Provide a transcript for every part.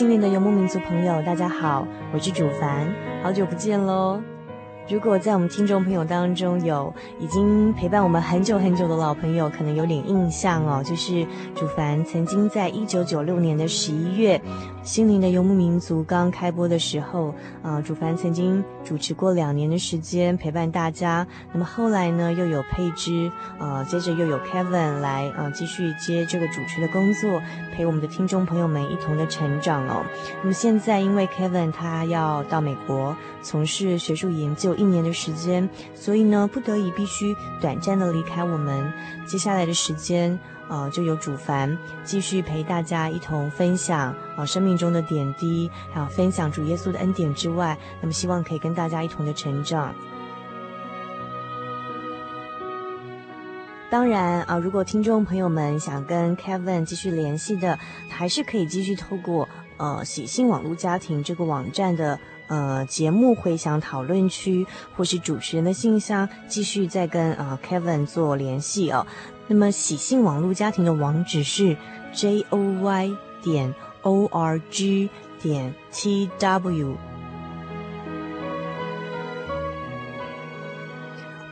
心灵的游牧民族朋友，大家好，我是主凡，好久不见喽。如果在我们听众朋友当中有已经陪伴我们很久很久的老朋友，可能有点印象哦，就是主凡曾经在一九九六年的十一月，《心灵的游牧民族》刚开播的时候，呃，主凡曾经主持过两年的时间陪伴大家。那么后来呢，又有佩芝，呃，接着又有 Kevin 来，呃，继续接这个主持的工作，陪我们的听众朋友们一同的成长哦。那么现在因为 Kevin 他要到美国从事学术研究。一年的时间，所以呢，不得已必须短暂的离开我们。接下来的时间，呃，就由主凡继续陪大家一同分享啊、生命中的点滴，还有分享主耶稣的恩典之外，那么希望可以跟大家一同的成长。当然啊、如果听众朋友们想跟 Kevin 继续联系的，还是可以继续透过呃喜信网络家庭这个网站的。呃，节目回响讨论区或是主持人的信箱，继续再跟呃 Kevin 做联系哦。那么喜信网络家庭的网址是 j o y 点 o r g 点 t w。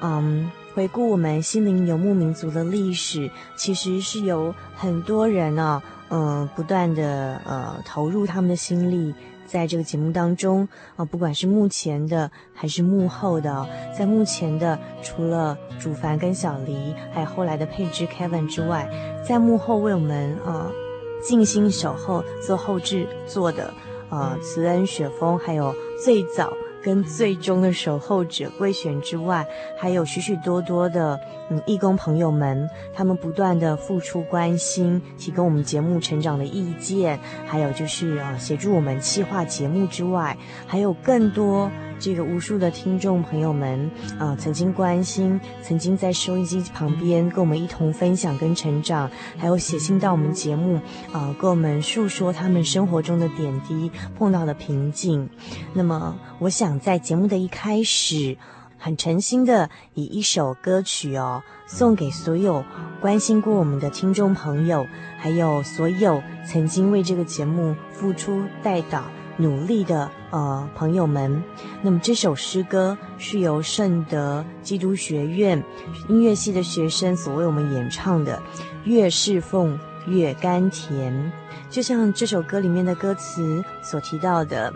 嗯，回顾我们心灵游牧民族的历史，其实是有很多人啊，嗯、呃，不断的呃投入他们的心力。在这个节目当中啊，不管是幕前的还是幕后的，在幕前的除了主凡跟小黎，还有后来的配置 Kevin 之外，在幕后为我们啊静心守候做后制做的啊慈恩雪峰，还有最早。跟最终的守候者归选之外，还有许许多多的嗯义工朋友们，他们不断的付出关心，提供我们节目成长的意见，还有就是啊协助我们企划节目之外，还有更多。这个无数的听众朋友们，啊、曾经关心，曾经在收音机旁边跟我们一同分享跟成长，还有写信到我们节目，啊、跟我们诉说他们生活中的点滴，碰到的瓶颈。那么，我想在节目的一开始，很诚心的以一首歌曲哦，送给所有关心过我们的听众朋友，还有所有曾经为这个节目付出代祷。努力的呃朋友们，那么这首诗歌是由圣德基督学院音乐系的学生所为我们演唱的，越侍奉越甘甜。就像这首歌里面的歌词所提到的，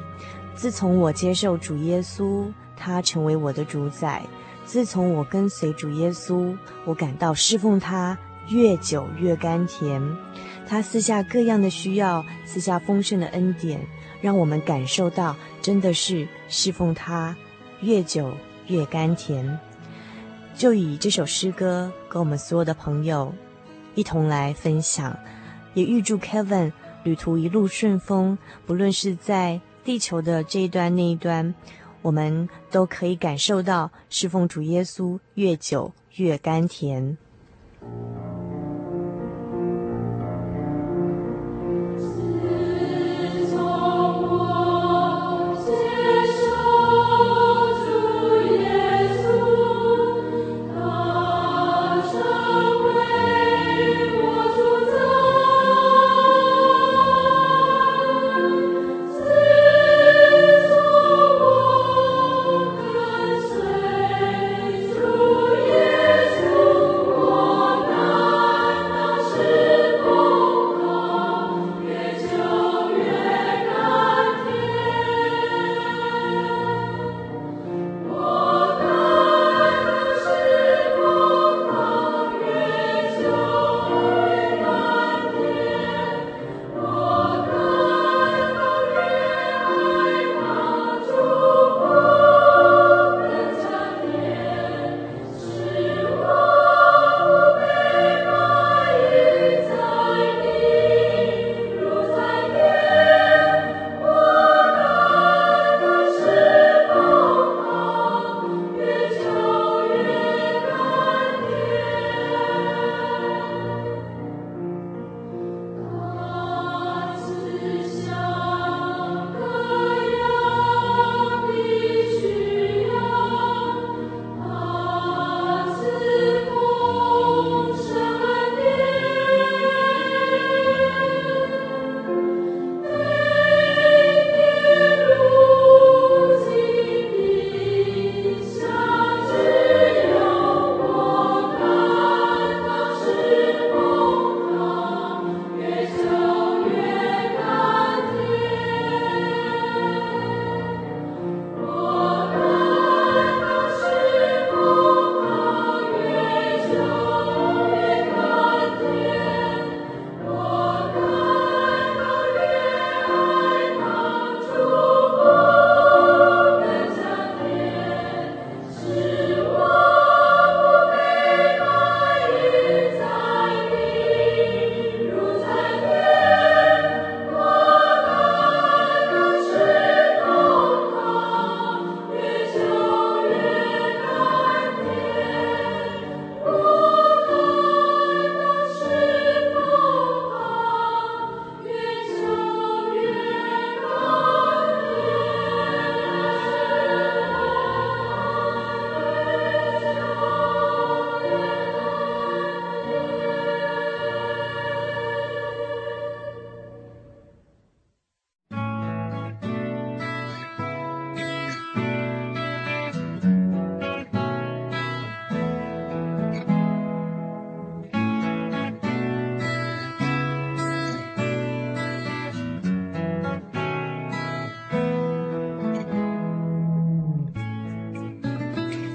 自从我接受主耶稣，他成为我的主宰；自从我跟随主耶稣，我感到侍奉他越久越甘甜。他赐下各样的需要，赐下丰盛的恩典。让我们感受到，真的是侍奉他越久越甘甜。就以这首诗歌跟我们所有的朋友一同来分享，也预祝 Kevin 旅途一路顺风。不论是在地球的这一端那一端，我们都可以感受到侍奉主耶稣越久越甘甜。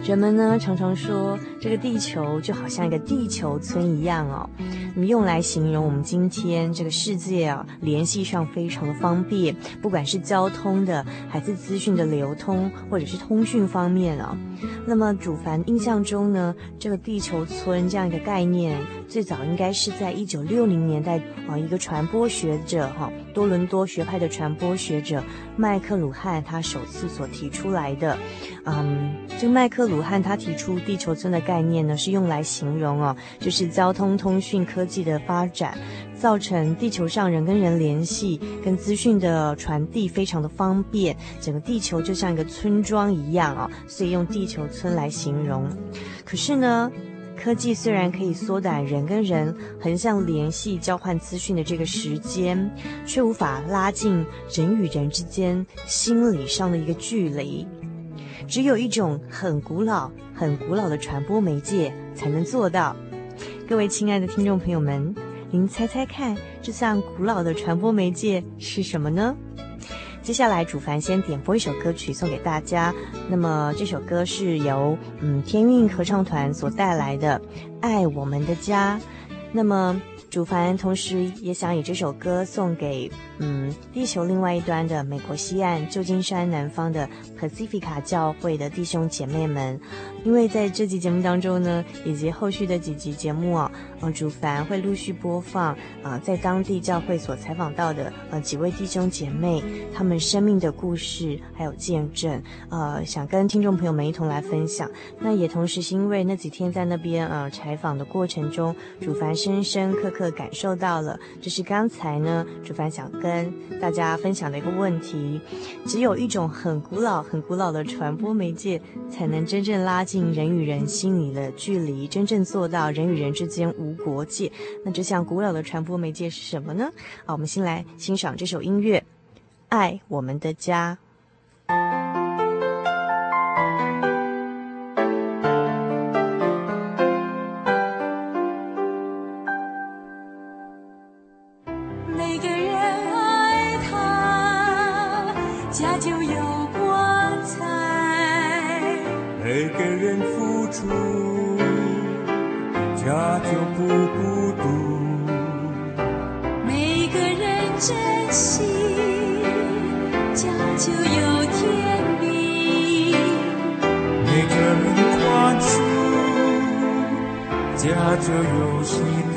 人们呢常常说这个地球就好像一个地球村一样哦，那么用来形容我们今天这个世界啊，联系上非常的方便，不管是交通的，还是资讯的流通，或者是通讯方面啊。那么主凡印象中呢，这个地球村这样一个概念，最早应该是在一九六零年代啊，一个传播学者哈，多伦多学派的传播学者麦克鲁汉他首次所提出来的。嗯，这个麦克鲁汉他提出地球村的概念呢，是用来形容哦，就是交通通讯科技的发展，造成地球上人跟人联系跟资讯的传递非常的方便，整个地球就像一个村庄一样哦，所以用地球村来形容。可是呢，科技虽然可以缩短人跟人横向联系、交换资讯的这个时间，却无法拉近人与人之间心理上的一个距离。只有一种很古老、很古老的传播媒介才能做到。各位亲爱的听众朋友们，您猜猜看，这项古老的传播媒介是什么呢？接下来，主凡先点播一首歌曲送给大家。那么，这首歌是由嗯天韵合唱团所带来的《爱我们的家》。那么。主凡同时也想以这首歌送给，嗯，地球另外一端的美国西岸旧金山南方的 Pacifica 教会的弟兄姐妹们，因为在这集节目当中呢，以及后续的几集节目啊，呃，主凡会陆续播放啊，呃，在当地教会所采访到的呃几位弟兄姐妹他们生命的故事还有见证，呃，想跟听众朋友们一同来分享。那也同时是因为那几天在那边呃采访的过程中，主凡深深刻刻。感受到了，就是刚才呢，主凡想跟大家分享的一个问题：只有一种很古老、很古老的传播媒介，才能真正拉近人与人心里的距离，真正做到人与人之间无国界。那这项古老的传播媒介是什么呢？好，我们先来欣赏这首音乐，《爱我们的家》。出家就不孤独每个人珍惜家就有甜蜜。每个人宽恕家就有幸福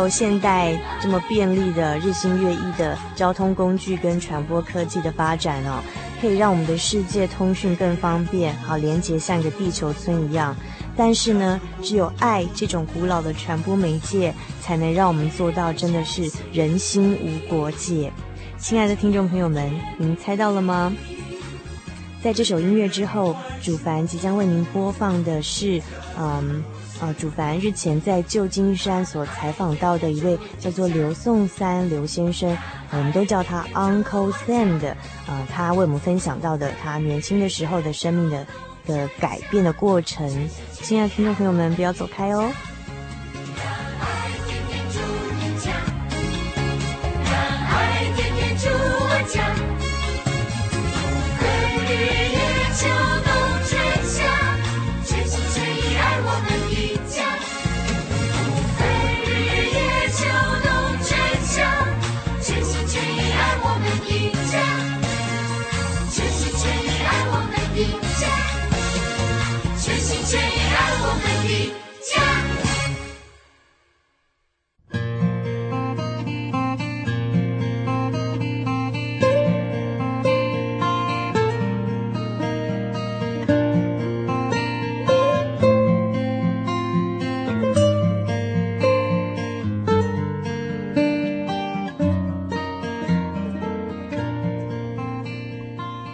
有现代这么便利的日新月异的交通工具跟传播科技的发展哦，可以让我们的世界通讯更方便，好连接像一个地球村一样。但是呢，只有爱这种古老的传播媒介，才能让我们做到真的是人心无国界。亲爱的听众朋友们，您猜到了吗？在这首音乐之后，主凡即将为您播放的是，嗯。啊，主凡日前在旧金山所采访到的一位叫做刘颂三刘先生，我们都叫他 Uncle Sam 的，啊，他为我们分享到的他年轻的时候的生命的的改变的过程。亲爱的听众朋友们，不要走开哦。全心全意爱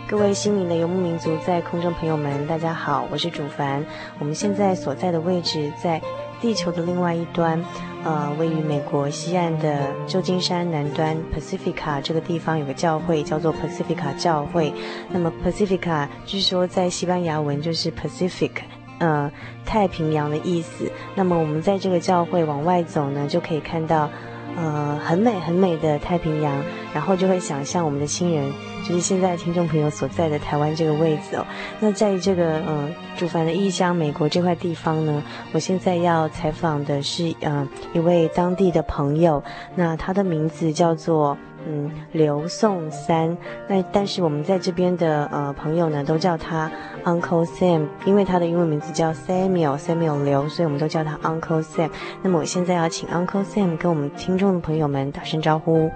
各位心灵的游牧民族，在空中朋友们，大家好，我是主凡。我们现在所在的位置在地球的另外一端，呃，位于美国西岸的旧金山南端 Pacifica 这个地方有个教会叫做 Pacifica 教会。那么 Pacifica 据说在西班牙文就是 Pacific，呃，太平洋的意思。那么我们在这个教会往外走呢，就可以看到。呃，很美很美的太平洋，然后就会想象我们的亲人，就是现在听众朋友所在的台湾这个位置哦。那在这个呃，主凡的异乡美国这块地方呢，我现在要采访的是呃一位当地的朋友，那他的名字叫做。嗯，刘颂三。那但是我们在这边的呃朋友呢，都叫他 Uncle Sam，因为他的英文名字叫 Samuel Samuel 刘，所以我们都叫他 Uncle Sam。那么我现在要请 Uncle Sam 跟我们听众的朋友们打声招呼。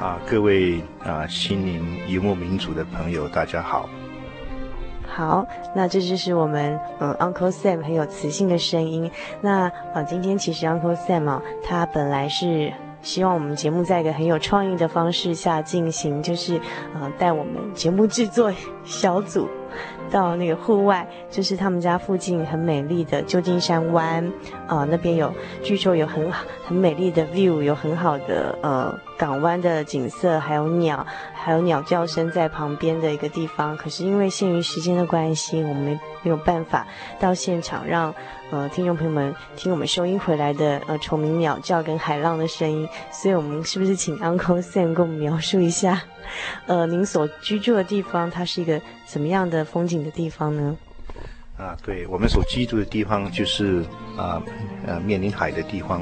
啊，各位啊，心灵游牧民族的朋友，大家好。好，那这就是我们嗯 Uncle Sam 很有磁性的声音。那啊，今天其实 Uncle Sam 啊，他本来是。希望我们节目在一个很有创意的方式下进行，就是，呃，带我们节目制作小组到那个户外，就是他们家附近很美丽的旧金山湾，啊、呃，那边有据说有很很美丽的 view，有很好的呃港湾的景色，还有鸟，还有鸟叫声在旁边的一个地方。可是因为限于时间的关系，我们没有办法到现场让。呃，听众朋友们，听我们收音回来的呃虫鸣鸟叫跟海浪的声音，所以我们是不是请 Uncle Sam 给我们描述一下，呃，您所居住的地方，它是一个什么样的风景的地方呢？啊，对，我们所居住的地方就是啊呃面临海的地方，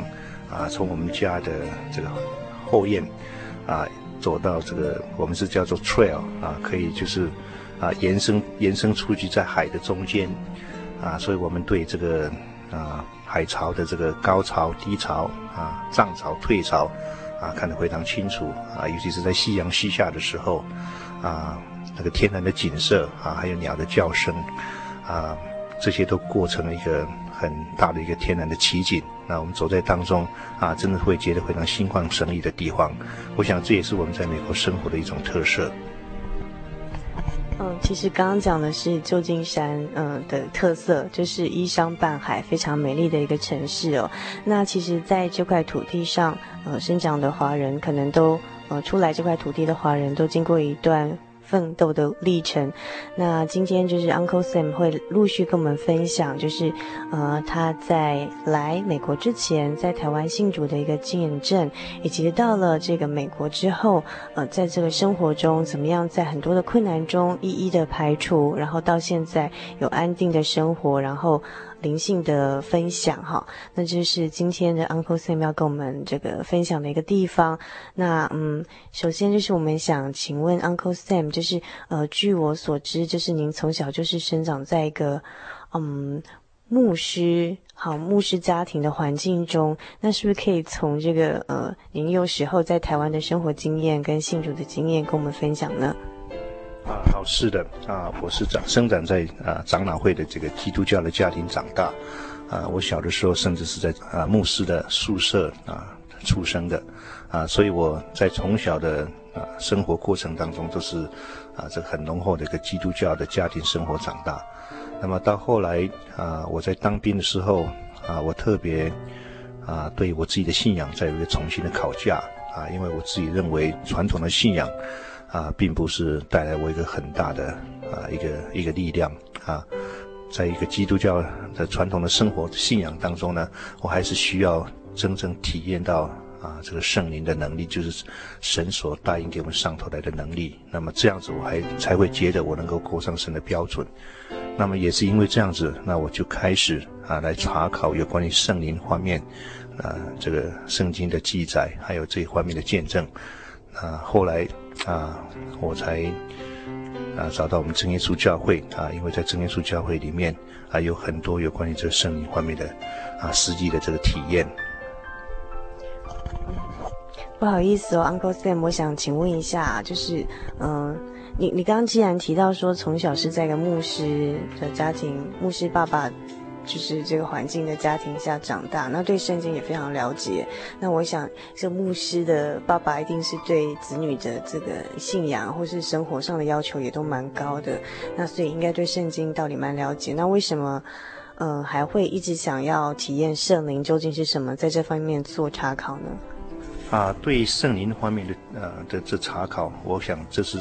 啊，从我们家的这个后院啊走到这个我们是叫做 trail 啊，可以就是啊延伸延伸出去在海的中间。啊，所以我们对这个啊海潮的这个高潮、低潮啊涨潮、退潮啊看得非常清楚啊，尤其是在夕阳西下的时候啊，那个天然的景色啊，还有鸟的叫声啊，这些都过成了一个很大的一个天然的奇景。那我们走在当中啊，真的会觉得非常心旷神怡的地方。我想这也是我们在美国生活的一种特色。嗯，其实刚刚讲的是旧金山，嗯的特色，就是依山傍海，非常美丽的一个城市哦。那其实，在这块土地上，呃，生长的华人，可能都，呃，出来这块土地的华人都经过一段。奋斗的历程。那今天就是 Uncle Sam 会陆续跟我们分享，就是呃他在来美国之前，在台湾信主的一个见证，以及到了这个美国之后，呃，在这个生活中怎么样，在很多的困难中一一的排除，然后到现在有安定的生活，然后。灵性的分享哈，那就是今天的 Uncle Sam 要跟我们这个分享的一个地方。那嗯，首先就是我们想请问 Uncle Sam，就是呃，据我所知，就是您从小就是生长在一个嗯牧师好牧师家庭的环境中，那是不是可以从这个呃您幼时候在台湾的生活经验跟信主的经验跟我们分享呢？啊，好，是的，啊，我是长生长在啊长老会的这个基督教的家庭长大，啊，我小的时候甚至是在啊牧师的宿舍啊出生的，啊，所以我在从小的啊生活过程当中都是啊这个很浓厚的一个基督教的家庭生活长大，那么到后来啊我在当兵的时候啊我特别啊对我自己的信仰再有一个重新的考价啊，因为我自己认为传统的信仰。啊，并不是带来我一个很大的啊一个一个力量啊，在一个基督教的传统的生活信仰当中呢，我还是需要真正体验到啊这个圣灵的能力，就是神所答应给我们上头来的能力。那么这样子，我还才会觉得我能够过上神的标准。那么也是因为这样子，那我就开始啊来查考有关于圣灵方面啊这个圣经的记载，还有这一方面的见证。啊，后来啊，我才啊找到我们真耶稣教会啊，因为在真耶稣教会里面啊，有很多有关于这个圣灵方面的啊实际的这个体验。不好意思哦，Uncle Sam，我想请问一下，就是嗯、你你刚刚既然提到说从小是在一个牧师的家庭，牧师爸爸就是这个环境的家庭下长大，那对圣经也非常了解。那我想，这牧师的爸爸一定是对子女的这个信仰或是生活上的要求也都蛮高的，那所以应该对圣经道理蛮了解。那为什么，嗯、呃，还会一直想要体验圣灵究竟是什么，在这方面做查考呢？啊，对圣灵方面的呃的这查考，我想这是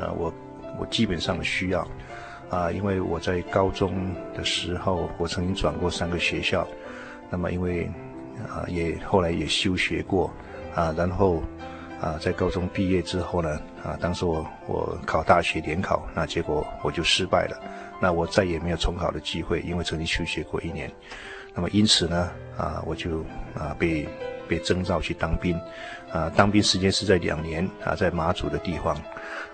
呃我我基本上的需要啊，因为我在高中的时候，我曾经转过三个学校，那么因为啊也后来也休学过啊，然后啊在高中毕业之后呢啊，当时我我考大学联考，那结果我就失败了，那我再也没有重考的机会，因为曾经休学过一年，那么因此呢啊我就啊被。被征召去当兵，啊，当兵时间是在两年啊，在马祖的地方，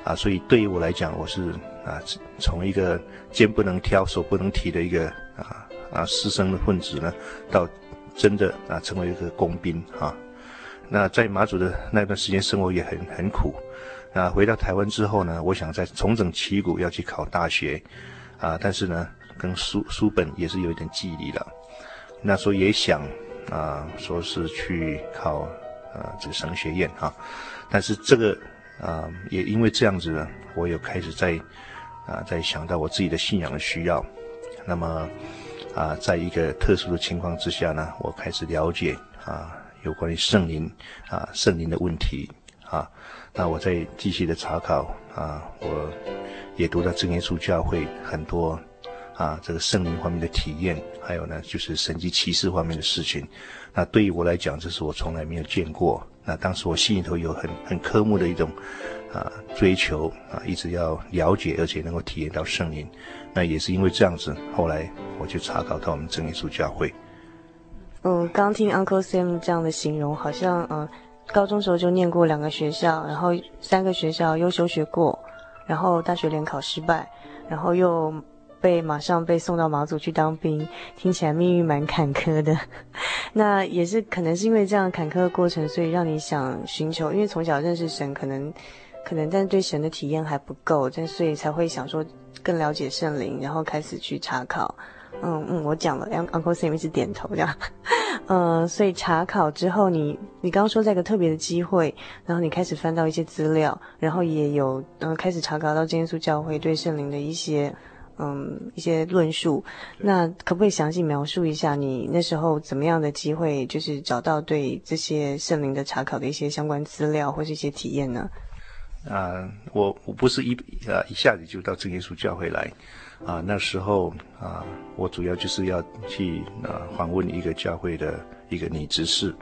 啊，所以对于我来讲，我是啊，从一个肩不能挑、手不能提的一个啊啊师生的分子呢，到真的啊成为一个工兵啊。那在马祖的那段时间生活也很很苦，啊，回到台湾之后呢，我想再重整旗鼓要去考大学，啊，但是呢，跟书书本也是有一点距离了，那时候也想。啊，说是去考，啊，这个神学院哈，但是这个啊，也因为这样子呢，我有开始在，啊，在想到我自己的信仰的需要，那么，啊，在一个特殊的情况之下呢，我开始了解啊，有关于圣灵啊，圣灵的问题啊，那我在继续的查考啊，我也读到真耶稣教会很多。啊，这个圣灵方面的体验，还有呢，就是神迹奇事方面的事情。那对于我来讲，这是我从来没有见过。那当时我心里头有很很渴慕的一种啊追求啊，一直要了解，而且能够体验到圣灵。那也是因为这样子，后来我就查考到我们真耶稣教会。嗯，刚听 Uncle Sam 这样的形容，好像嗯，高中时候就念过两个学校，然后三个学校优秀学过，然后大学联考失败，然后又。被马上被送到马祖去当兵，听起来命运蛮坎坷的。那也是可能是因为这样坎坷的过程，所以让你想寻求，因为从小认识神，可能可能但对神的体验还不够，但所以才会想说更了解圣灵，然后开始去查考。嗯嗯，我讲了，Uncle Sam 一直点头这样。嗯，所以查考之后你，你刚刚说在一个特别的机会，然后你开始翻到一些资料，然后也有嗯开始查考到真耶稣教会对圣灵的一些。嗯，一些论述，那可不可以详细描述一下你那时候怎么样的机会，就是找到对这些圣灵的查考的一些相关资料或是一些体验呢？啊，我我不是一啊一下子就到正耶稣教会来，啊，那时候啊，我主要就是要去啊访问一个教会的一个女执事，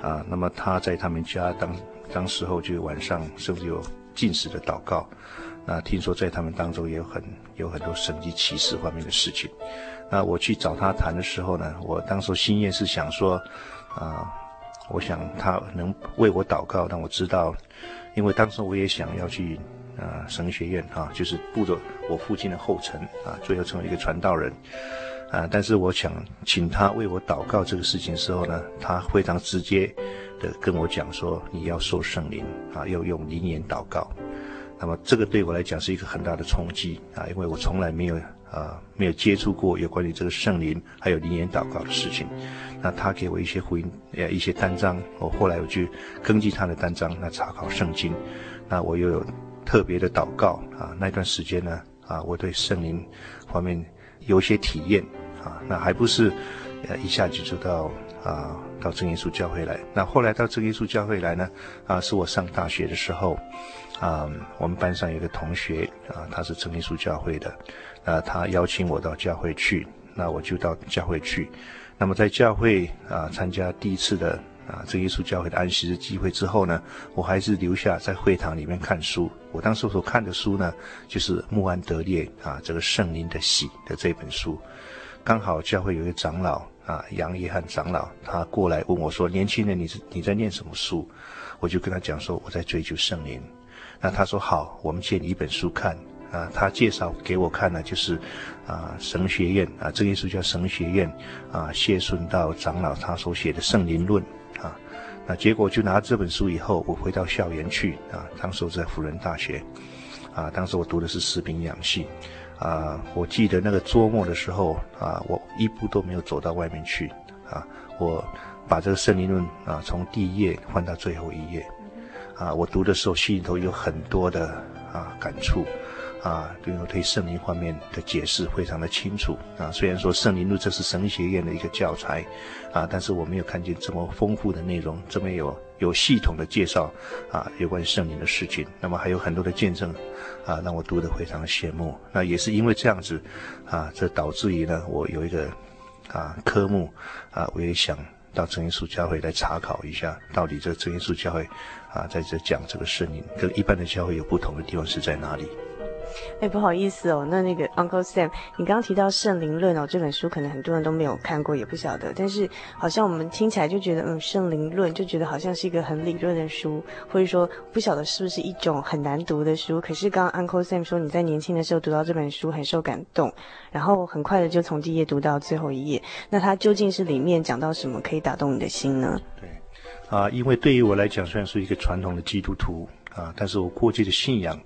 啊，那么她在他们家当当时候就晚上甚至有禁食的祷告。那听说在他们当中也有很有很多神迹奇事方面的事情。那我去找他谈的时候呢，我当时心愿是想说，啊、我想他能为我祷告，让我知道，因为当时我也想要去啊、呃、神学院啊，就是步着我父亲的后尘啊，最后成为一个传道人啊。但是我想请他为我祷告这个事情的时候呢，他非常直接的跟我讲说，你要受圣灵啊，要用灵言祷告。那么这个对我来讲是一个很大的冲击啊，因为我从来没有啊没有接触过有关于这个圣灵还有灵言祷告的事情。那他给我一些福音呃一些单张，我后来我去根据他的单张那查考圣经，那我又有特别的祷告啊。那段时间呢啊，我对圣灵方面有一些体验啊，那还不是呃一下就知道啊到真耶稣教会来。那后来到真耶稣教会来呢啊，是我上大学的时候。啊、我们班上有个同学啊，他是真耶稣教会的，啊，他邀请我到教会去，那我就到教会去。那么在教会啊参加第一次的啊真耶稣教会的安息日聚会之后呢，我还是留下在会堂里面看书。我当时所看的书呢，就是穆安德烈啊这个圣灵的喜的这本书。刚好教会有一个长老啊杨约翰长老，他过来问我说：“年轻人，你是你在念什么书？”我就跟他讲说：“我在追求圣灵。”那他说好，我们借你一本书看啊。他介绍给我看呢，就是啊神学院啊，这本书叫神学院啊谢顺道长老他所写的圣灵论啊。那结果就拿这本书以后，我回到校园去啊。当时我在辅仁大学啊，当时我读的是食品养系啊，我记得那个周末的时候啊，我一步都没有走到外面去啊，我把这个圣灵论啊从第一页换到最后一页，啊，我读的时候心里头有很多的啊感触。啊，比如说对圣灵方面的解释非常的清楚啊。虽然说圣灵录这是神学院的一个教材，啊，但是我没有看见这么丰富的内容，这么有有系统的介绍啊，有关于圣灵的事情。那么还有很多的见证，啊，让我读得非常的羡慕。那也是因为这样子，啊，这导致于呢，我有一个啊科目，啊，我也想到真耶稣教会来查考一下，到底这真耶稣教会啊在这讲这个圣灵跟一般的教会有不同的地方是在哪里？哎，不好意思哦，那那个 Uncle Sam，你刚刚提到《圣灵论》哦，这本书可能很多人都没有看过，也不晓得。但是好像我们听起来就觉得，嗯，《圣灵论》就觉得好像是一个很理论的书，或者说不晓得是不是一种很难读的书。可是刚刚 Uncle Sam 说你在年轻的时候读到这本书很受感动，然后很快的就从第一页读到最后一页。那它究竟是里面讲到什么可以打动你的心呢？对，啊，因为对于我来讲，虽然是一个传统的基督徒啊，但是我过去的信仰。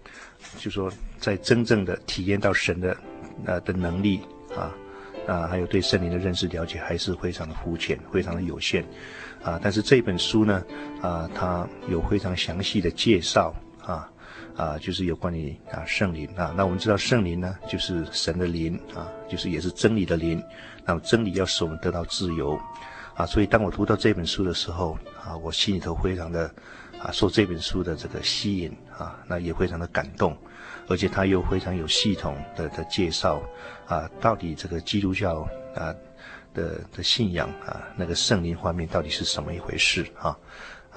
就说在真正的体验到神的，呃的能力啊，啊还有对圣灵的认识了解还是非常的肤浅，非常的有限，啊但是这本书呢，啊它有非常详细的介绍啊，啊就是有关于啊圣灵啊，那我们知道圣灵呢就是神的灵啊，就是也是真理的灵，那么真理要使我们得到自由，啊所以当我读到这本书的时候啊，我心里头非常的。啊，受这本书的这个吸引啊，那也非常的感动，而且他又非常有系统的的介绍啊，到底这个基督教啊的的信仰啊，那个圣灵方面到底是什么一回事啊？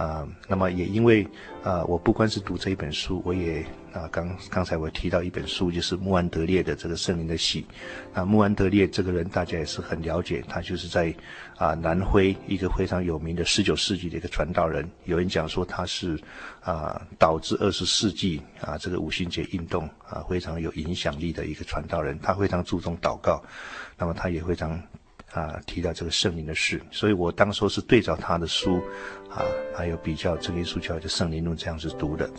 啊，那么也因为啊，我不光是读这一本书，我也啊，刚刚才我提到一本书，就是穆安德烈的这个圣灵的喜。啊，穆安德烈这个人大家也是很了解，他就是在啊南非一个非常有名的十九世纪的一个传道人。有人讲说他是啊导致二十世纪啊这个五旬节运动啊非常有影响力的一个传道人。他非常注重祷告，那么他也非常。啊，提到这个圣灵的事，所以我当初是对照他的书，啊，还有比较真耶稣教会的圣灵论这样子读的。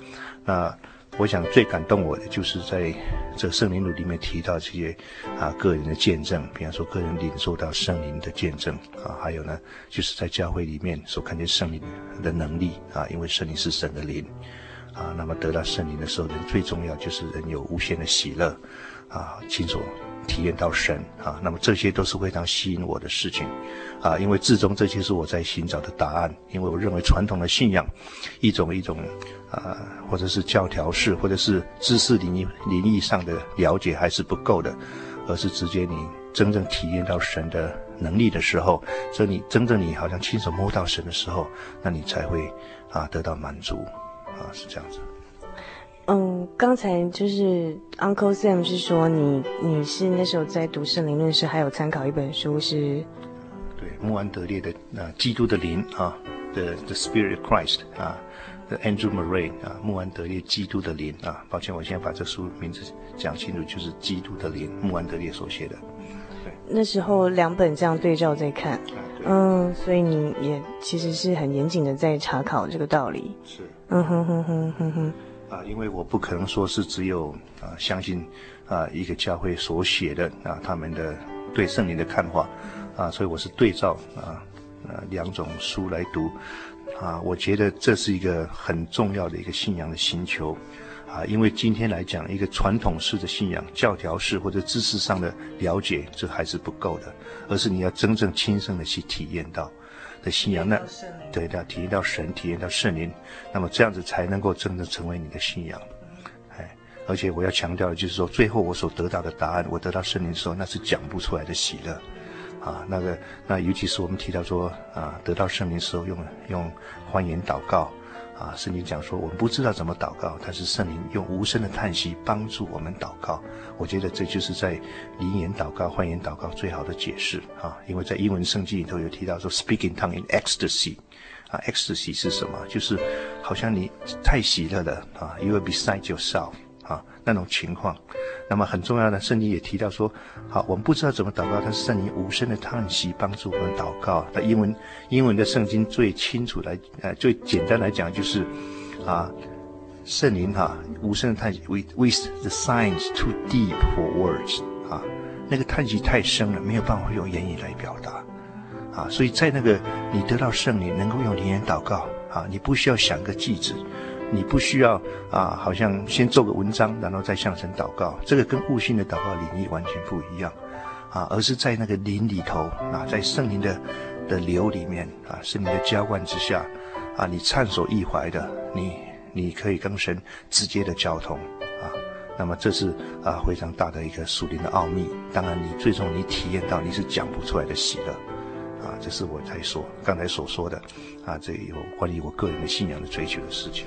那我想最感动我的，就是在这圣灵录里面提到这些啊个人的见证，比方说个人领受到圣灵的见证啊，还有呢，就是在教会里面所看见圣灵的能力啊，因为圣灵是神的灵啊，那么得到圣灵的时候，人最重要就是人有无限的喜乐啊，亲手。体验到神啊，那么这些都是非常吸引我的事情，啊，因为至终这些是我在寻找的答案。因为我认为传统的信仰，一种一种啊，或者是教条式，或者是知识领域领域上的了解还是不够的，而是直接你真正体验到神的能力的时候，所以你真正你好像亲手摸到神的时候，那你才会啊得到满足，啊，是这样子。嗯，刚才就是 Uncle Sam 是说你你是那时候在读圣灵论时，还有参考一本书是，对，穆安德烈的啊，基督的灵啊，The The Spirit of Christ 啊，The Andrew Murray 啊，穆安德烈基督的灵啊，抱歉，我现在把这书名字讲清楚，就是基督的灵，穆安德烈所写的。对，那时候两本这样对照在看，啊、嗯，所以你也其实是很严谨的在查考这个道理。是，嗯哼哼哼哼哼。啊，因为我不可能说是只有啊相信啊一个教会所写的啊他们的对圣灵的看法啊，所以我是对照啊呃两种书来读啊，我觉得这是一个很重要的一个信仰的星球啊，因为今天来讲一个传统式的信仰、教条式或者知识上的了解，这还是不够的，而是你要真正亲身的去体验到。的信仰，那对的，体验到神，体验到圣灵，那么这样子才能够真正成为你的信仰。哎，而且我要强调的就是说，最后我所得到的答案，我得到圣灵的时候，那是讲不出来的喜乐，啊，那个，那尤其是我们提到说，啊，得到圣灵时候用用欢言祷告。啊，圣经讲说，我们不知道怎么祷告，但是圣灵用无声的叹息帮助我们祷告。我觉得这就是在灵言祷告、幻言祷告最好的解释啊，因为在英文圣经里头有提到说，speaking tongue in ecstasy，啊，ecstasy 是什么？就是好像你太喜乐了啊，you are beside yourself。那种情况，那么很重要的，圣经也提到说，好，我们不知道怎么祷告，但是圣灵无声的叹息帮助我们祷告。那英文英文的圣经最清楚来，呃，最简单来讲就是，啊圣灵哈，无声的叹息，with with the signs too deep for words 啊，那个叹息太深了，没有办法用言语来表达啊。所以在那个你得到圣灵，能够用灵言祷告啊，你不需要想个句子，你不需要啊，好像先做个文章，然后再向神祷告，这个跟悟性的祷告领域完全不一样啊，而是在那个灵里头啊，在圣灵的的流里面啊，圣灵的浇灌之下啊，你畅所欲怀的你。你可以跟神直接的交通啊，那么这是啊非常大的一个属灵的奥秘。当然，你最终你体验到你是讲不出来的喜乐啊，这是我才说刚才所说的啊，这有关于我个人的信仰的追求的事情。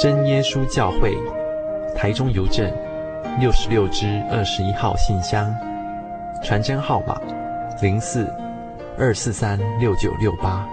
真耶稣教会，台中邮政六十六支二十一号信箱，传真号码零四二四三六九六八。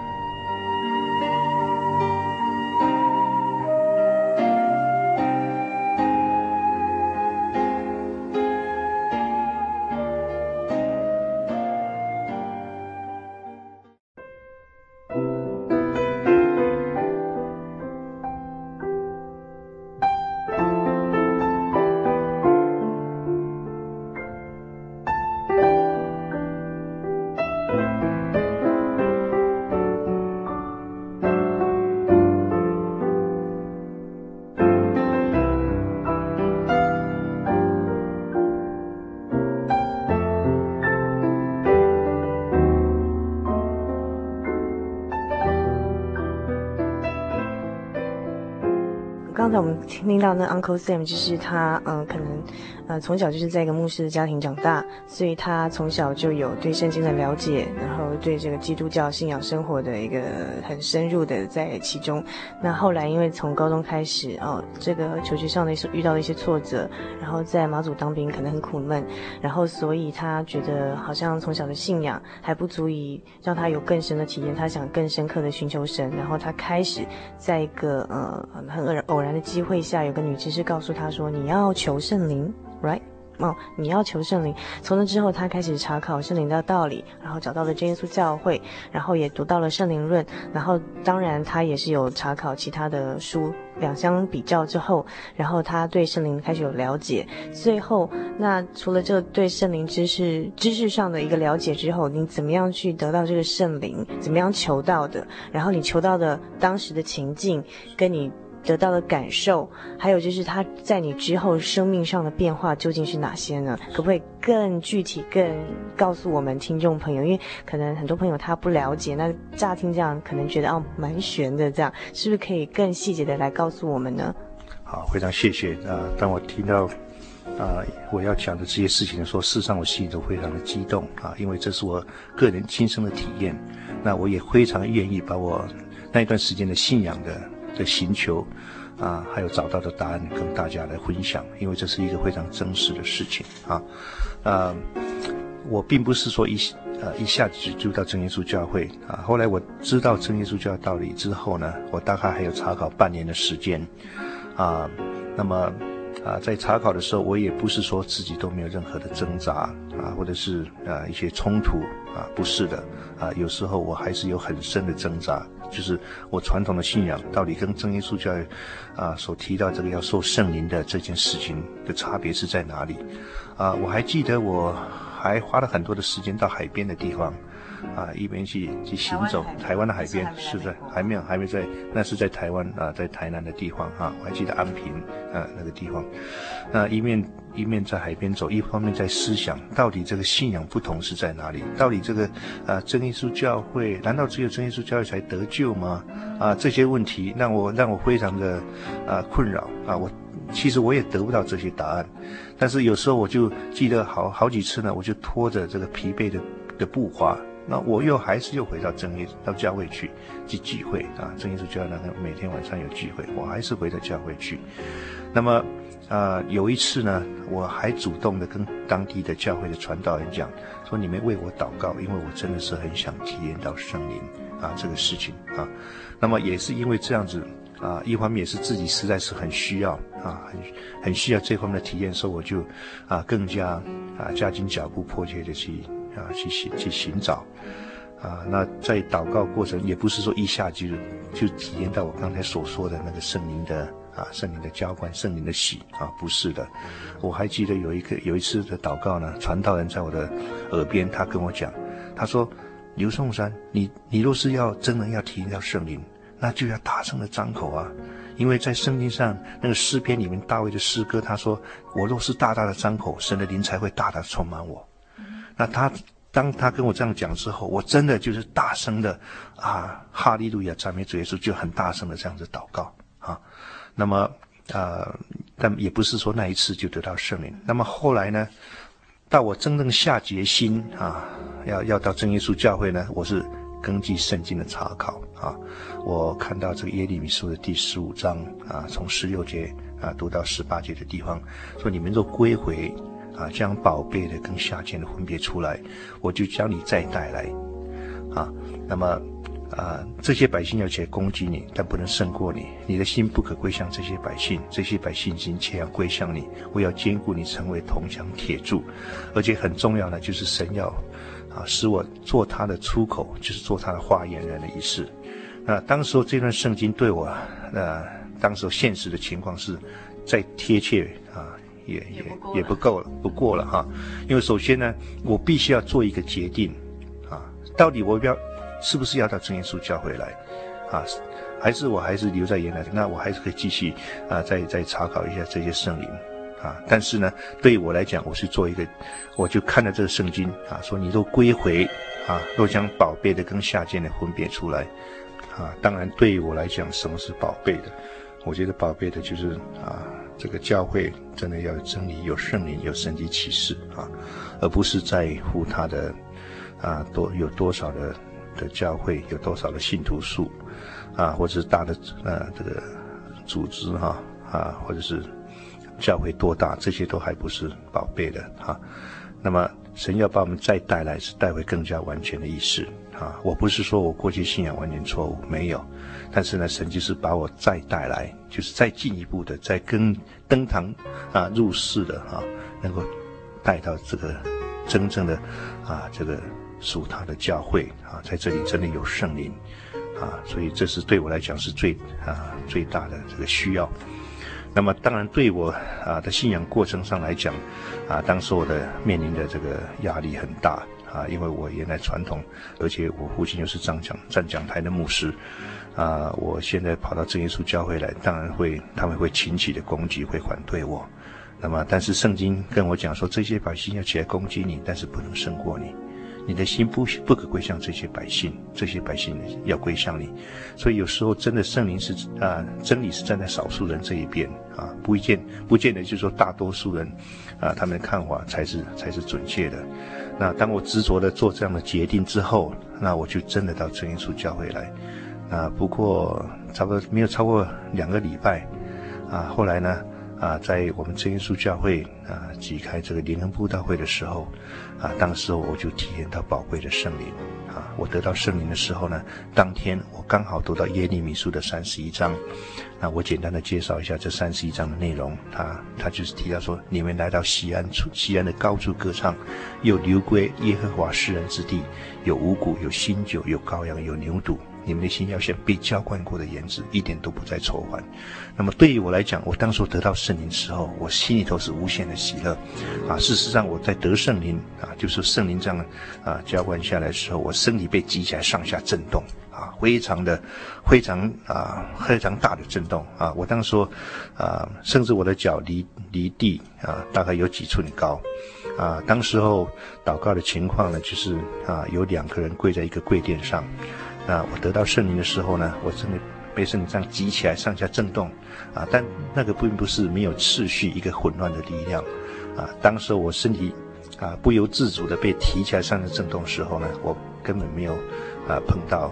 刚才我们听到那 Uncle Sam，就是他，嗯、呃，可能，呃，从小就是在一个牧师的家庭长大，所以他从小就有对圣经的了解，然后对这个基督教信仰生活的一个很深入的在其中。那后来因为从高中开始，哦，这个求学上的一遇到了一些挫折，然后在马祖当兵可能很苦闷，然后所以他觉得好像从小的信仰还不足以让他有更深的体验，他想更深刻的寻求神，然后他开始在一个呃很偶偶然的。机会下，有个女执事告诉他说：“你要求圣灵，right？哦，你要求圣灵。”从那之后，他开始查考圣灵的道理，然后找到了真耶稣教会，然后也读到了圣灵论，然后当然他也是有查考其他的书，两相比较之后，然后他对圣灵开始有了解。最后，那除了这对圣灵知识知识上的一个了解之后，你怎么样去得到这个圣灵？怎么样求到的？然后你求到的当时的情境，跟你。得到的感受，还有就是他在你之后生命上的变化究竟是哪些呢？可不可以更具体、更告诉我们听众朋友？因为可能很多朋友他不了解，那乍听这样可能觉得哦蛮悬的，这样是不是可以更细节的来告诉我们呢？好，非常谢谢啊！当我听到啊我要讲的这些事情的时候，事实上我心里都非常的激动啊，因为这是我个人亲身的体验。那我也非常愿意把我那一段时间的信仰的。的寻求，啊，还有找到的答案跟大家来分享，因为这是一个非常真实的事情啊。呃，我并不是说一呃一下子就到真耶稣教会啊。后来我知道真耶稣教道理之后呢，我大概还有查考半年的时间啊。那么啊，在查考的时候，我也不是说自己都没有任何的挣扎啊，或者是啊一些冲突啊，不是的啊，有时候我还是有很深的挣扎，就是我传统的信仰到底跟真耶稣教育啊所提到这个要受圣灵的这件事情的差别是在哪里？啊，我还记得我还花了很多的时间到海边的地方。啊，一边去去行走，台湾的海边是在还没有还没在，那是在台湾啊，在台南的地方啊，我还记得安平啊那个地方，那一面一面在海边走，一方面在思想，到底这个信仰不同是在哪里？到底这个啊真耶稣教会难道只有真耶稣教会才得救吗？啊，这些问题让我让我非常的啊困扰啊，我其实我也得不到这些答案，但是有时候我就记得好好几次呢，我就拖着这个疲惫的的步伐。那我又还是又回到正耶到教会去去聚会啊，正耶稣教会那个每天晚上有聚会，我还是回到教会去。那么啊，有一次呢，我还主动的跟当地的教会的传道人讲，说你们为我祷告，因为我真的是很想体验到圣灵啊这个事情啊。那么也是因为这样子啊，一方面也是自己实在是很需要啊，很很需要这方面的体验，所以我就啊更加啊加紧脚步，迫切的去。啊，去寻去寻找，啊，那在祷告过程也不是说一下就就体验到我刚才所说的那个圣灵的啊，圣灵的浇灌，圣灵的洗啊，不是的。我还记得有一个有一次的祷告呢，传道人在我的耳边，他跟我讲，他说：“刘颂山，你你若是要真的要体验到圣灵，那就要大声的张口啊，因为在圣经上那个诗篇里面大卫的诗歌，他说：我若是大大的张口，神的灵才会大大充满我。”那他当他跟我这样讲之后，我真的就是大声的啊，哈利路亚赞美主耶稣，就很大声的这样子祷告啊。那么啊、呃，但也不是说那一次就得到圣灵。那么后来呢，到我真正下决心啊，要要到真耶稣教会呢，我是根据圣经的查考啊，我看到这个耶利米书的第十五章啊，从十六节啊读到十八节的地方，说你们若归回。啊，将宝贝的跟下贱的分别出来，我就将你再带来。啊，那么啊，这些百姓要起来攻击你，但不能胜过你。你的心不可归向这些百姓，这些百姓心却要归向你。我要坚固你，成为铜墙铁柱。而且很重要的就是神要啊，使我做他的出口，就是做他的化言人的意思。那当时候这段圣经对我，那，当时候现实的情况是再贴切啊。也也也不够了，不过了哈，因为首先呢，我必须要做一个决定，啊，到底我要是不是要到真耶稣教会来，啊，还是我还是留在原来的，那我还是可以继续啊，再再查考一下这些圣灵，啊，但是呢，对于我来讲，我是做一个，我就看了这个圣经啊，说你都归回，啊，都将宝贝的跟下贱的分别出来，啊，当然对于我来讲，什么是宝贝的？我觉得宝贝的就是啊。这个教会真的要有真理，有圣灵，有神迹启示啊，而不是在乎他的啊多有多少的的教会，有多少的信徒数啊，或者是大的呃这个组织哈啊，或者是教会多大，这些都还不是宝贝的哈。那么神要把我们再带来，是带回更加完全的意识啊。我不是说我过去信仰完全错误，没有。但是呢，神就是把我再带来，就是再进一步的，再跟登堂啊入室的啊，能够带到这个真正的啊这个属他的教会啊，在这里真的有圣灵啊，所以这是对我来讲是最啊最大的这个需要。那么当然对我啊的信仰过程上来讲啊，当时我的面临的这个压力很大啊，因为我原来传统，而且我父亲又是站讲站讲台的牧师。啊，我现在跑到正耶稣教会来，当然会，他们会群起的攻击，会反对我。那么，但是圣经跟我讲说，这些百姓要起来攻击你，但是不能胜过你。你的心不不可归向这些百姓，这些百姓要归向你。所以有时候真的圣灵是啊，真理是站在少数人这一边啊，不一见不见得就是说大多数人啊，他们的看法才是才是准确的。那当我执着的做这样的决定之后，那我就真的到真耶稣教会来。啊，不过差不多没有超过两个礼拜，啊，后来呢，啊，在我们真耶稣教会啊，举开这个灵恩布道会的时候，啊，当时我就体验到宝贵的圣灵。啊，我得到圣灵的时候呢，当天我刚好读到耶利米书的三十一章。那我简单的介绍一下这三十一章的内容。他他就是提到说，你们来到西安处，西安的高处歌唱，又流归耶和华世人之地，有五谷，有新酒，有羔羊，有牛犊。你们的心要像被浇灌过的园子，一点都不再愁烦。那么对于我来讲，我当初得到圣灵时候，我心里头是无限的喜乐。啊，事实上我在得圣灵啊，就是圣灵这样啊浇灌下来的时候，我身体被举起来上下震动啊，非常的非常啊非常大的震动啊。我当时说啊，甚至我的脚离离地啊大概有几寸高啊。当时候祷告的情况呢，就是啊有两个人跪在一个跪垫上。啊，我得到圣灵的时候呢，我真的被圣灵这样举起来，上下震动，啊，但那个并不是没有次序，一个混乱的力量，啊，当时我身体啊不由自主的被提起来，上下震动的时候呢，我根本没有啊碰到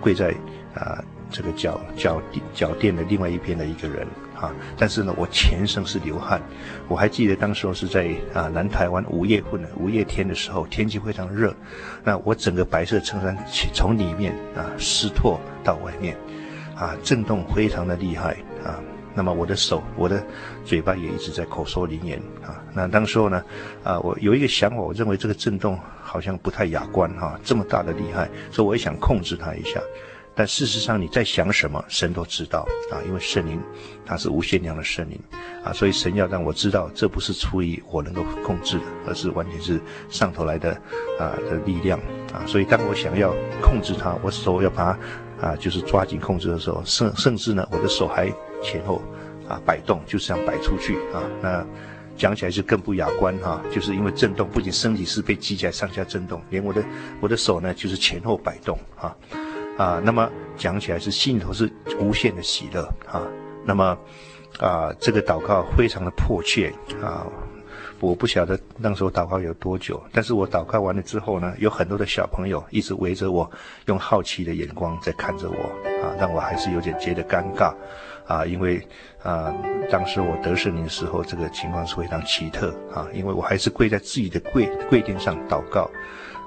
跪在啊这个脚脚脚垫的另外一边的一个人。啊！但是呢，我全身是流汗。我还记得当时候是在啊南台湾五月份的五月天的时候，天气非常热。那我整个白色衬衫从里面啊湿透到外面，啊震动非常的厉害啊。那么我的手、我的嘴巴也一直在口说灵言啊。那当时候呢，啊我有一个想法，我认为这个震动好像不太雅观哈、啊，这么大的厉害，所以我也想控制它一下。但事实上，你在想什么，神都知道啊，因为圣灵他是无限量的圣灵啊，所以神要让我知道，这不是出于我能够控制的，而是完全是上头来的啊的力量啊。所以当我想要控制它，我手要把它啊，就是抓紧控制的时候，甚甚至呢，我的手还前后啊摆动，就是这样摆出去啊。那讲起来就更不雅观哈，就是因为震动，不仅身体是被举起来上下震动，连我的我的手呢，就是前后摆动啊。啊，那么讲起来是心头是无限的喜乐啊。那么啊，这个祷告非常的迫切啊。我不晓得那时候祷告有多久，但是我祷告完了之后呢，有很多的小朋友一直围着我，用好奇的眼光在看着我啊，让我还是有点觉得尴尬啊，因为啊，当时我得圣灵的时候，这个情况是非常奇特啊，因为我还是跪在自己的柜柜垫上祷告。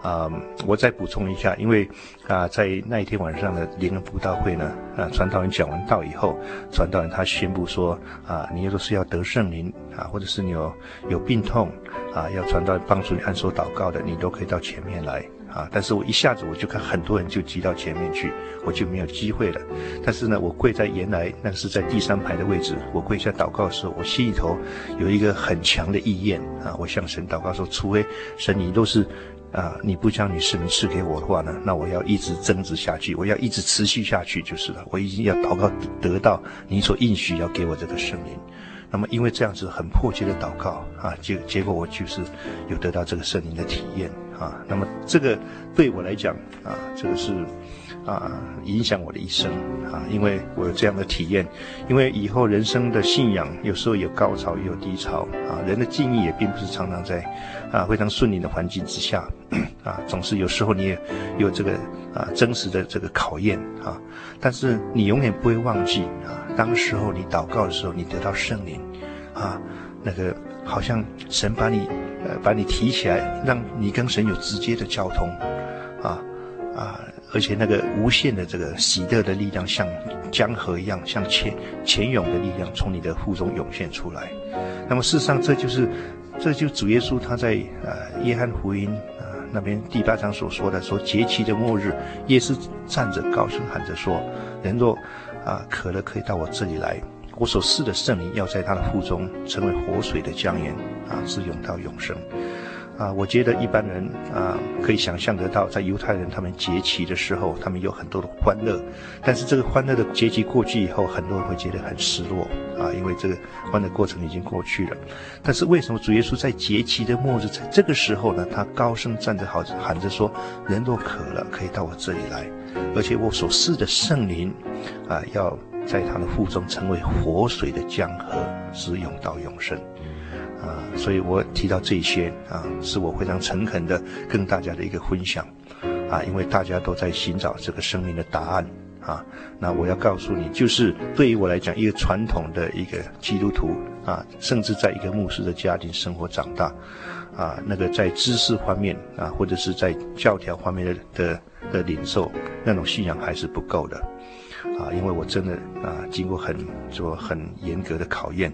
啊、我再补充一下，因为啊，在那一天晚上的灵恩布道会呢，啊，传道人讲完道以后，传道人他宣布说，啊，你若是要得圣灵啊，或者是你有有病痛啊，要传道帮助你按手祷告的，你都可以到前面来啊。但是我一下子我就看很多人就挤到前面去，我就没有机会了。但是呢，我跪在原来那是在第三排的位置，我跪下祷告的时候，我心里头有一个很强的意愿啊，我向神祷告说，除非神你都是。啊！你不将你圣灵赐给我的话呢，那我要一直争执下去，我要一直持续下去就是了。我一定要祷告得到你所应许要给我这个圣灵。那么因为这样子很迫切的祷告啊，结结果我就是有得到这个圣灵的体验啊。那么这个对我来讲啊，这个是。啊，影响我的一生啊，因为我有这样的体验，因为以后人生的信仰有时候有高潮也有低潮啊，人的境遇也并不是常常在啊非常顺利的环境之下 啊，总是有时候你也有这个啊真实的这个考验啊，但是你永远不会忘记啊，当时候你祷告的时候，你得到圣灵啊，那个好像神把你呃把你提起来，让你跟神有直接的交通啊啊。而且那个无限的这个喜乐的力量，像江河一样，像潜潜涌的力量，从你的腹中涌现出来。那么事实上，这就是，这就主耶稣他在呃约翰福音啊、那边第八章所说的，说节期的末日，耶稣站着高声喊着说：人若啊、渴了，可以到我这里来，我所赐的圣灵要在他的腹中成为活水的江源啊，是涌到永生。啊，我觉得一般人啊，可以想象得到，在犹太人他们节期的时候，他们有很多的欢乐，但是这个欢乐的节期过去以后，很多人会觉得很失落啊，因为这个欢乐过程已经过去了。但是为什么主耶稣在节期的末日，在这个时候呢，他高声站着，好喊着说：“人若渴了，可以到我这里来，而且我所赐的圣灵啊，要在他的腹中成为活水的江河，直涌到永生。”啊，所以我提到这些啊，是我非常诚恳的跟大家的一个分享，啊，因为大家都在寻找这个生命的答案啊。那我要告诉你，就是对于我来讲，一个传统的一个基督徒啊，甚至在一个牧师的家庭生活长大，啊，那个在知识方面啊，或者是在教条方面的的的领受，那种信仰还是不够的，啊，因为我真的啊，经过很做很严格的考验。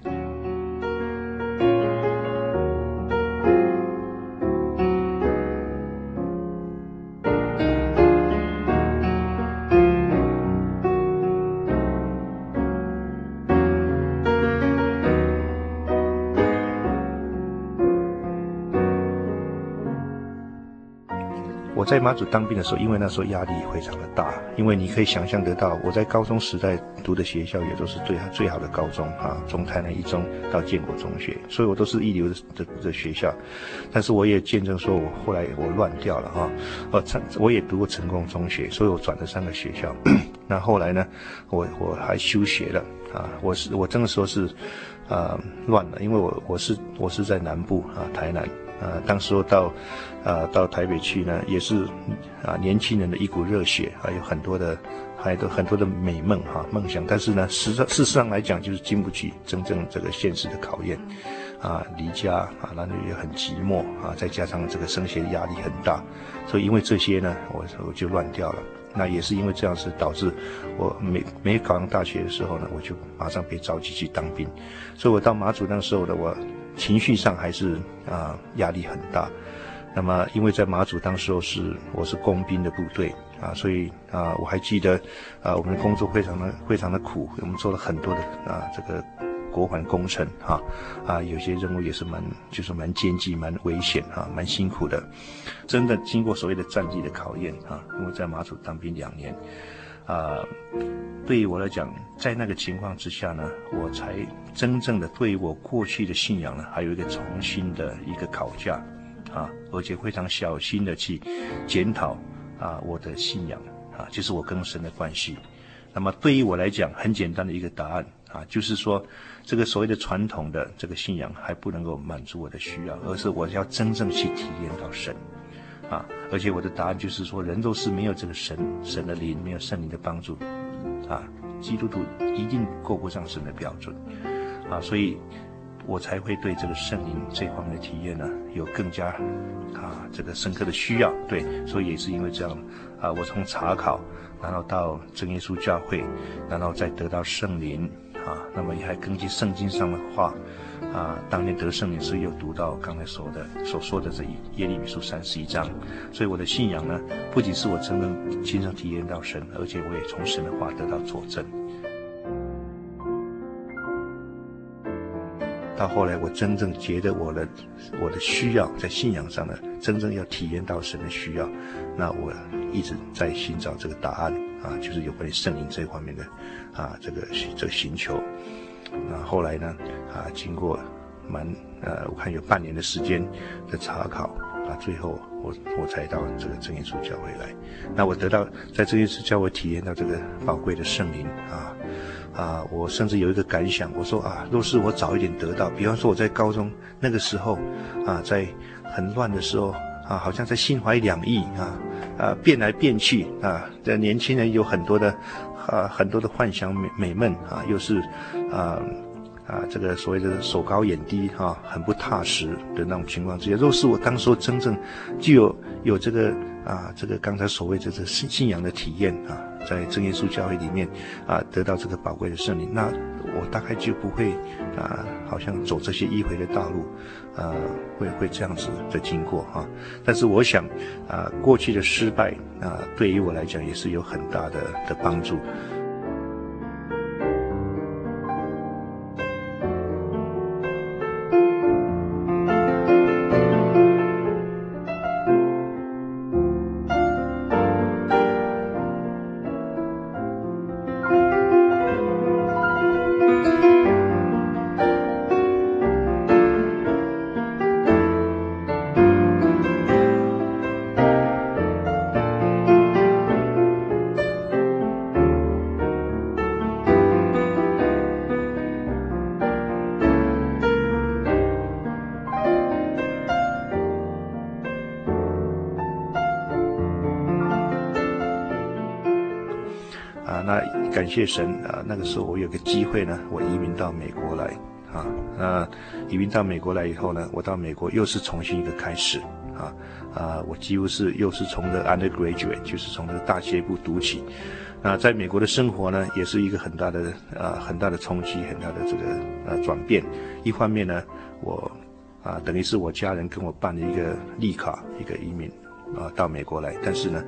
在马祖当兵的时候，因为那时候压力非常的大，因为你可以想象得到，我在高中时代读的学校也都是最好最好的高中啊，从台南一中到建国中学，所以我都是一流的的，学校。但是我也见证说，我后来我乱掉了哈，我成我也读过成功中学，所以我转了三个学校。那后来呢，我我还休学了啊，我是我这个时候是啊乱了，因为我我是我是在南部啊台南。呃，当时候到，呃，到台北去呢，也是啊，年轻人的一股热血，还有很多的，还有很多的美梦哈、梦想。但是呢，实事实上来讲，就是经不起真正这个现实的考验，啊，离家啊，那也很寂寞啊，再加上这个升学压力很大，所以因为这些呢，我我就乱掉了。那也是因为这样子导致我没没考上大学的时候呢，我就马上被召集去当兵，所以我到马祖那时候的我。情绪上还是啊压力很大，那么因为在马祖当时候是我是工兵的部队啊，所以啊我还记得啊我们的工作非常的非常的苦，我们做了很多的啊这个国环工程哈啊，有些任务也是蛮就是蛮艰巨蛮危险啊蛮辛苦的，真的经过所谓的战地的考验啊，因为在马祖当兵两年。啊，对于我来讲，在那个情况之下呢，我才真正的对我过去的信仰呢，还有一个重新的一个考价，啊，而且非常小心的去检讨啊我的信仰啊，就是我跟神的关系。那么对于我来讲，很简单的一个答案啊，就是说这个所谓的传统的这个信仰还不能够满足我的需要，而是我要真正去体验到神。啊！而且我的答案就是说，人都是没有这个神神的灵，没有圣灵的帮助，啊，基督徒一定够不上神的标准，啊，所以我才会对这个圣灵这方面的体验呢，有更加啊这个深刻的需要。对，所以也是因为这样，啊，我从查考，然后到真耶稣教会，然后再得到圣灵，啊，那么也还根据圣经上的话。啊，当年得圣灵是有读到刚才说的所说的这一耶利米书三十一章，所以我的信仰呢，不仅是我真正亲身体验到神，而且我也从神的话得到佐证。到后来，我真正觉得我的我的需要在信仰上呢，真正要体验到神的需要，那我一直在寻找这个答案啊，就是有关于圣灵这方面的啊，这个这个寻求。那后来呢？啊，经过蛮呃，我看有半年的时间的查考，啊，最后我我才到这个真耶稣教会来。那我得到在真耶稣教会体验到这个宝贵的圣灵啊啊！我甚至有一个感想，我说啊，若是我早一点得到，比方说我在高中那个时候啊，在很乱的时候啊，好像在心怀两意啊啊，变来变去啊，这年轻人有很多的。啊，很多的幻想美美梦啊，又是啊啊，这个所谓的手高眼低哈、很不踏实的那种情况之下，若是我当时真正具有有这个啊，这个刚才所谓的这信信仰的体验啊，在真耶稣教会里面啊，得到这个宝贵的圣灵，那我大概就不会啊，好像走这些迂回的道路，啊，会会这样子的经过哈、啊。但是我想啊，过去的失败啊，对于我来讲也是有很大的的帮助。啊，那感谢神啊！那个时候我有个机会呢，我移民到美国来啊。那移民到美国来以后呢，我到美国又是重新一个开始啊啊，我几乎是又是从这 undergraduate，就是从这个大学部读起。那在美国的生活呢，也是一个很大的啊很大的冲击，很大的这个呃转变。一方面呢，我啊等于是我家人跟我办了一个绿卡，一个移民啊到美国来，但是呢。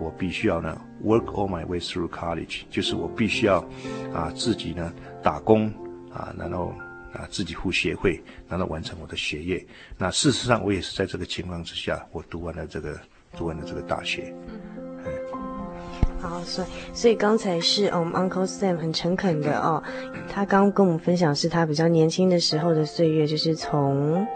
我必须要呢，work all my way through college，就是我必须要，啊，自己呢打工，啊，然后啊自己付学费，然后完成我的学业。那事实上，我也是在这个情况之下，我读完了这个，读完了这个大学。嗯，好，所以所以刚才是我们 Uncle Sam 很诚恳的哦，他刚跟我们分享是他比较年轻的时候的岁月，就是从。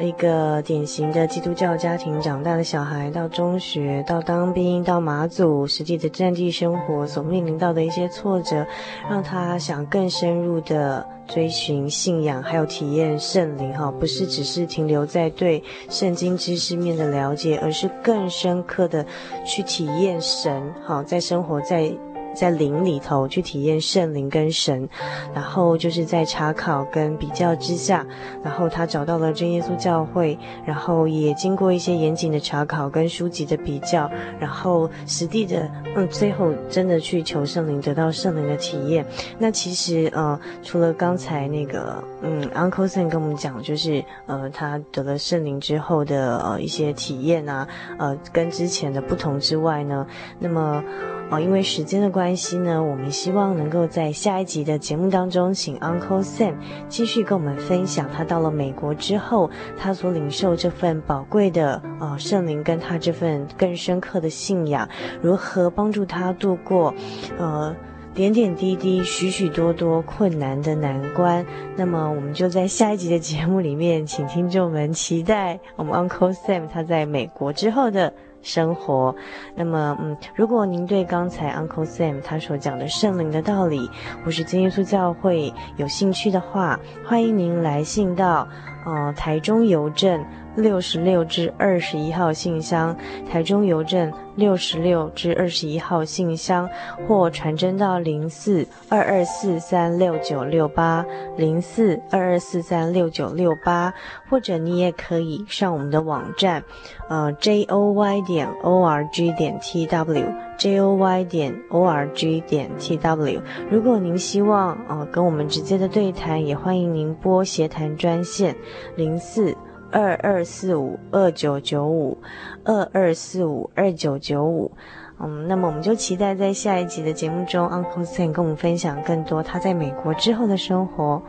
一个典型的基督教家庭长大的小孩，到中学，到当兵，到马祖，实际的战地生活所面临到的一些挫折，让他想更深入的追寻信仰，还有体验圣灵。哈，不是只是停留在对圣经知识面的了解，而是更深刻的去体验神。哈，在生活在。在灵里头去体验圣灵跟神，然后就是在查考跟比较之下，然后他找到了真耶稣教会，然后也经过一些严谨的查考跟书籍的比较，然后实地的，嗯，最后真的去求圣灵，得到圣灵的体验。那其实呃，除了刚才那个嗯，Uncle Sam 跟我们讲，就是呃，他得了圣灵之后的呃一些体验啊，呃，跟之前的不同之外呢，那么。哦，因为时间的关系呢，我们希望能够在下一集的节目当中，请 Uncle Sam 继续跟我们分享他到了美国之后，他所领受这份宝贵的呃圣灵，跟他这份更深刻的信仰，如何帮助他度过呃点点滴滴、许许多多困难的难关。那么，我们就在下一集的节目里面，请听众们期待我们 Uncle Sam 他在美国之后的。生活，那么，嗯，如果您对刚才 Uncle Sam 他所讲的圣灵的道理，或是基督教会有兴趣的话，欢迎您来信到，呃，台中邮政。六十六至二十一号信箱，台中邮政六十六至二十一号信箱，或传真到零四二二四三六九六八零四二二四三六九六八，或者你也可以上我们的网站，呃，j o y 点 o r g 点 t w，j o y 点 o r g 点 t w。如果您希望呃跟我们直接的对谈，也欢迎您拨协谈专线零四。二二四五二九九五，二二四五二九九五，嗯，那么我们就期待在下一集的节目中，Uncle Sam 跟我们分享更多他在美国之后的生活。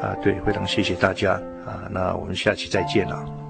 啊，对，非常谢谢大家啊，那我们下期再见了。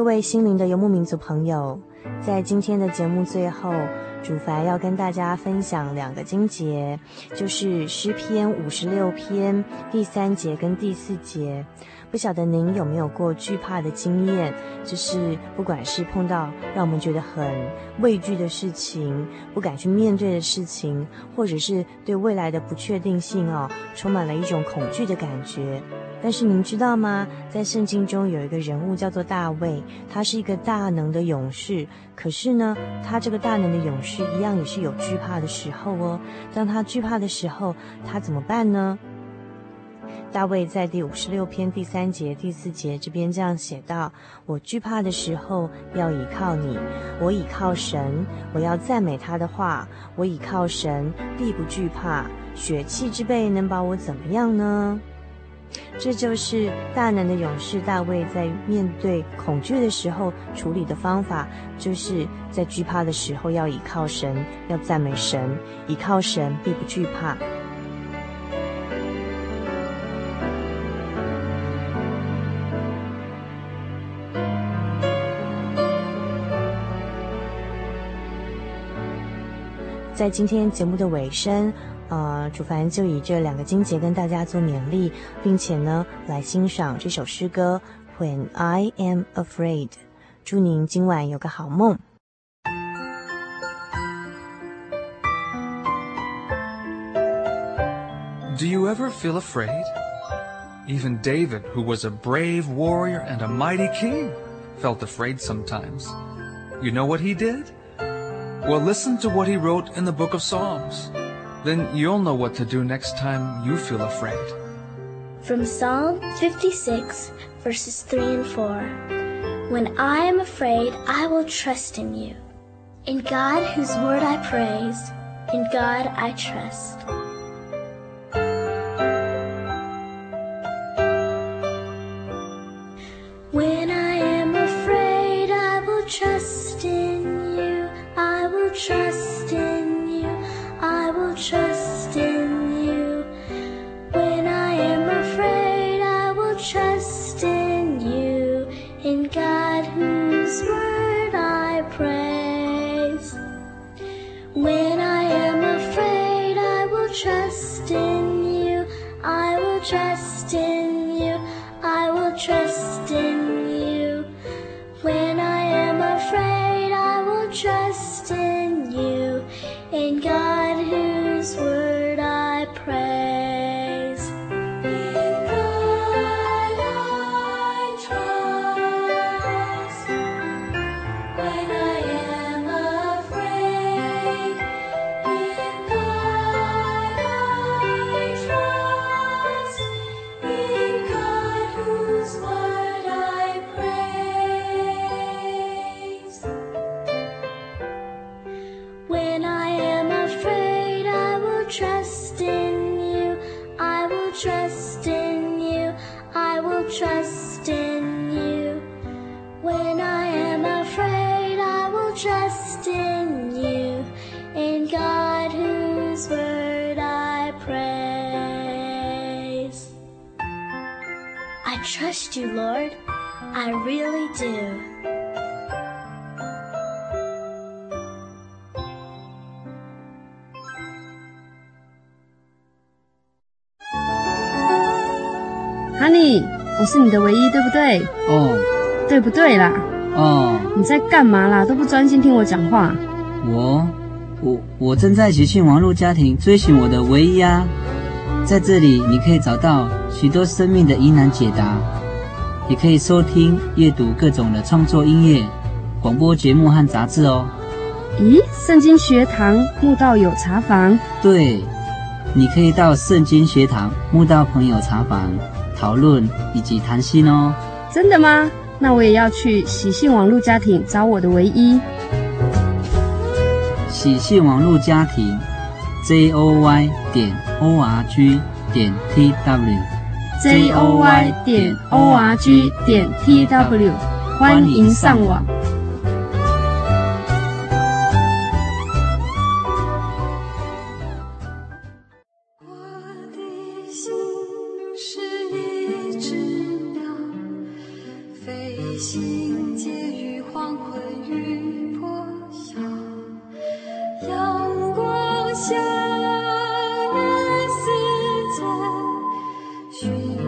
各位心灵的游牧民族朋友，在今天的节目最后，主凡要跟大家分享两个经节，就是诗篇五十六篇第三节跟第四节。不晓得您有没有过惧怕的经验？就是不管是碰到让我们觉得很畏惧的事情，不敢去面对的事情，或者是对未来的不确定性哦，充满了一种恐惧的感觉。但是您知道吗？在圣经中有一个人物叫做大卫，他是一个大能的勇士。可是呢，他这个大能的勇士一样也是有惧怕的时候哦。当他惧怕的时候，他怎么办呢？大卫在第五十六篇第三节、第四节这边这样写道：“我惧怕的时候，要倚靠你；我倚靠神，我要赞美他的话。我倚靠神，必不惧怕。血气之辈能把我怎么样呢？”这就是大能的勇士大卫在面对恐惧的时候处理的方法，就是在惧怕的时候要倚靠神，要赞美神，倚靠神，必不惧怕。在今天节目的尾声，呃，主凡就以这两个经节跟大家做勉励，并且呢，来欣赏这首诗歌《When I Am Afraid》。祝您今晚有个好梦。Do you ever feel afraid? Even David, who was a brave warrior and a mighty king, felt afraid sometimes. You know what he did? Well, listen to what he wrote in the book of Psalms. Then you'll know what to do next time you feel afraid. From Psalm 56, verses 3 and 4. When I am afraid, I will trust in you. In God, whose word I praise, in God I trust. doyoulordi really do. honey 我是你的唯一对不对？哦。对不对啦？哦。你在干嘛啦？都不专心听我讲话。我我我正在极限王路家庭追寻我的唯一啊。在这里你可以找到许多生命的疑难解答。也可以收听、阅读各种的创作音乐、广播节目和杂志哦。咦，圣经学堂慕道友茶房？对，你可以到圣经学堂慕道朋友茶房讨论以及谈心哦。真的吗？那我也要去喜信网络家庭找我的唯一。喜信网络家庭，j o y 点 o r g 点 t w，j o y 点 o r g 点 t w，欢迎上网。走